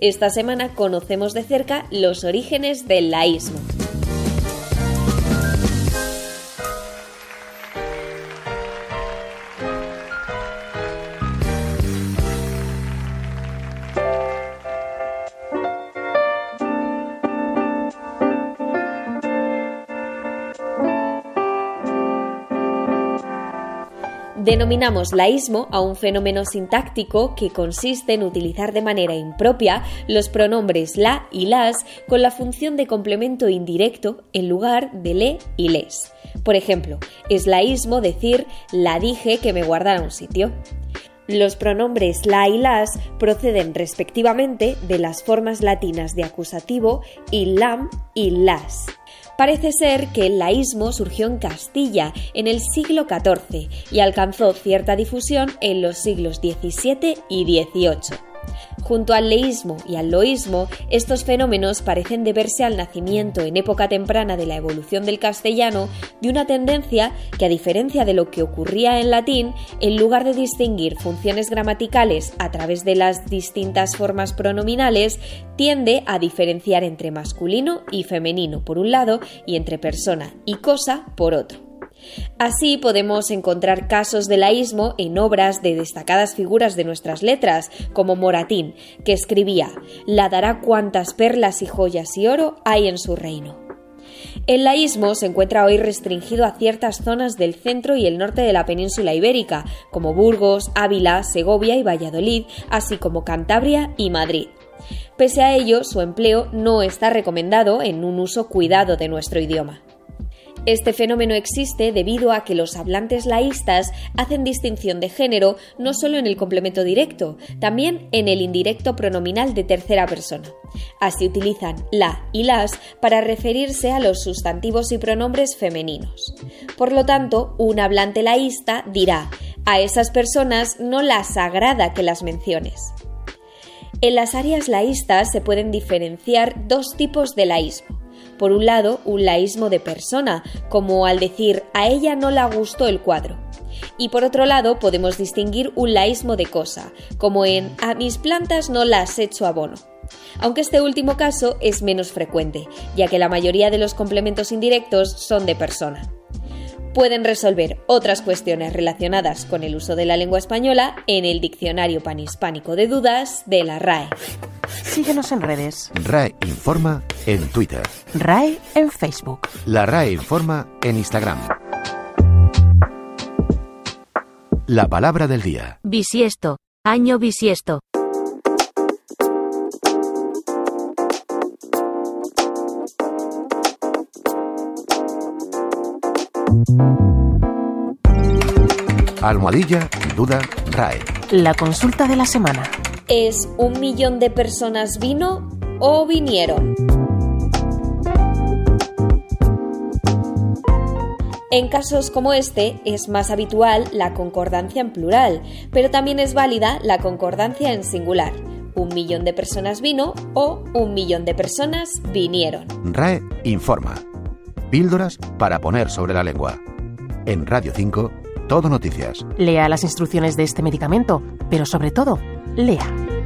Esta semana conocemos de cerca los orígenes del laísmo. Denominamos laísmo a un fenómeno sintáctico que consiste en utilizar de manera impropia los pronombres la y las con la función de complemento indirecto en lugar de le y les. Por ejemplo, es laísmo decir la dije que me guardara un sitio. Los pronombres la y las proceden respectivamente de las formas latinas de acusativo y lam y las. Parece ser que el laísmo surgió en Castilla en el siglo XIV y alcanzó cierta difusión en los siglos XVII y XVIII. Junto al leísmo y al loísmo, estos fenómenos parecen deberse al nacimiento en época temprana de la evolución del castellano de una tendencia que, a diferencia de lo que ocurría en latín, en lugar de distinguir funciones gramaticales a través de las distintas formas pronominales, tiende a diferenciar entre masculino y femenino por un lado y entre persona y cosa por otro. Así podemos encontrar casos de laísmo en obras de destacadas figuras de nuestras letras, como Moratín, que escribía La dará cuantas perlas y joyas y oro hay en su reino. El laísmo se encuentra hoy restringido a ciertas zonas del centro y el norte de la península ibérica, como Burgos, Ávila, Segovia y Valladolid, así como Cantabria y Madrid. Pese a ello, su empleo no está recomendado en un uso cuidado de nuestro idioma. Este fenómeno existe debido a que los hablantes laístas hacen distinción de género no solo en el complemento directo, también en el indirecto pronominal de tercera persona. Así utilizan la y las para referirse a los sustantivos y pronombres femeninos. Por lo tanto, un hablante laísta dirá, a esas personas no las agrada que las menciones. En las áreas laístas se pueden diferenciar dos tipos de laísmo por un lado, un laísmo de persona, como al decir a ella no le gustó el cuadro. Y por otro lado, podemos distinguir un laísmo de cosa, como en a mis plantas no las hecho abono. Aunque este último caso es menos frecuente, ya que la mayoría de los complementos indirectos son de persona pueden resolver otras cuestiones relacionadas con el uso de la lengua española en el Diccionario Panhispánico de Dudas de la RAE. Síguenos en redes. RAE Informa en Twitter. RAE en Facebook. La RAE Informa en Instagram. La palabra del día. Bisiesto. Año bisiesto. Almohadilla, duda, RAE. La consulta de la semana. ¿Es un millón de personas vino o vinieron? En casos como este es más habitual la concordancia en plural, pero también es válida la concordancia en singular. Un millón de personas vino o un millón de personas vinieron. RAE informa. Píldoras para poner sobre la lengua. En Radio 5, Todo Noticias. Lea las instrucciones de este medicamento, pero sobre todo, 俩。